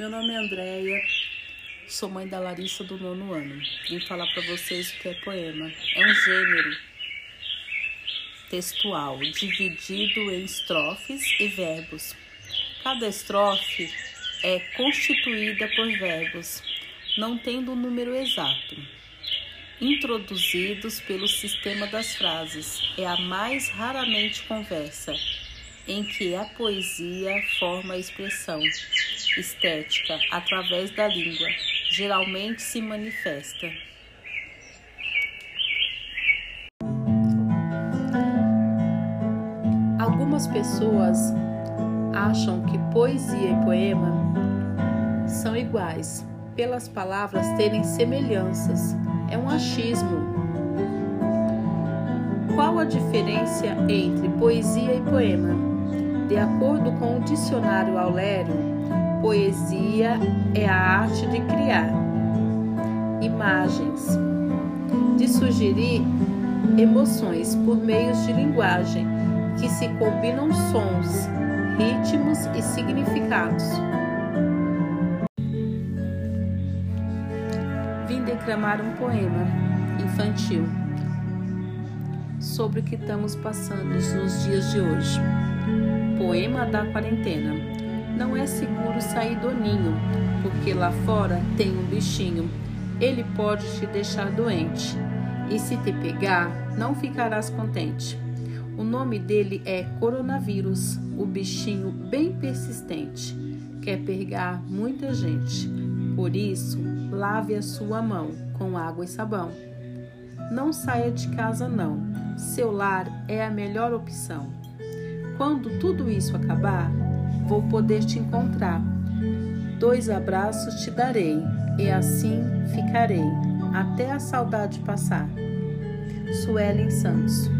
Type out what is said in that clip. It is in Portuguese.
Meu nome é Andréia, sou mãe da Larissa do nono ano. Vim falar para vocês o que é poema. É um gênero textual dividido em estrofes e verbos. Cada estrofe é constituída por verbos, não tendo um número exato. Introduzidos pelo sistema das frases, é a mais raramente conversa, em que a poesia forma a expressão estética através da língua, geralmente se manifesta. Algumas pessoas acham que poesia e poema são iguais, pelas palavras terem semelhanças. É um achismo. Qual a diferença entre poesia e poema? De acordo com o dicionário Aulério, poesia é a arte de criar imagens, de sugerir emoções por meios de linguagem que se combinam sons, ritmos e significados. Vim declamar um poema infantil sobre o que estamos passando nos dias de hoje. Poema da quarentena. Não é seguro sair do ninho, porque lá fora tem um bichinho. Ele pode te deixar doente, e se te pegar, não ficarás contente. O nome dele é coronavírus, o bichinho bem persistente. Quer pegar muita gente. Por isso, lave a sua mão com água e sabão. Não saia de casa não. Seu lar é a melhor opção. Quando tudo isso acabar, vou poder te encontrar. Dois abraços te darei e assim ficarei até a saudade passar. Suelen Santos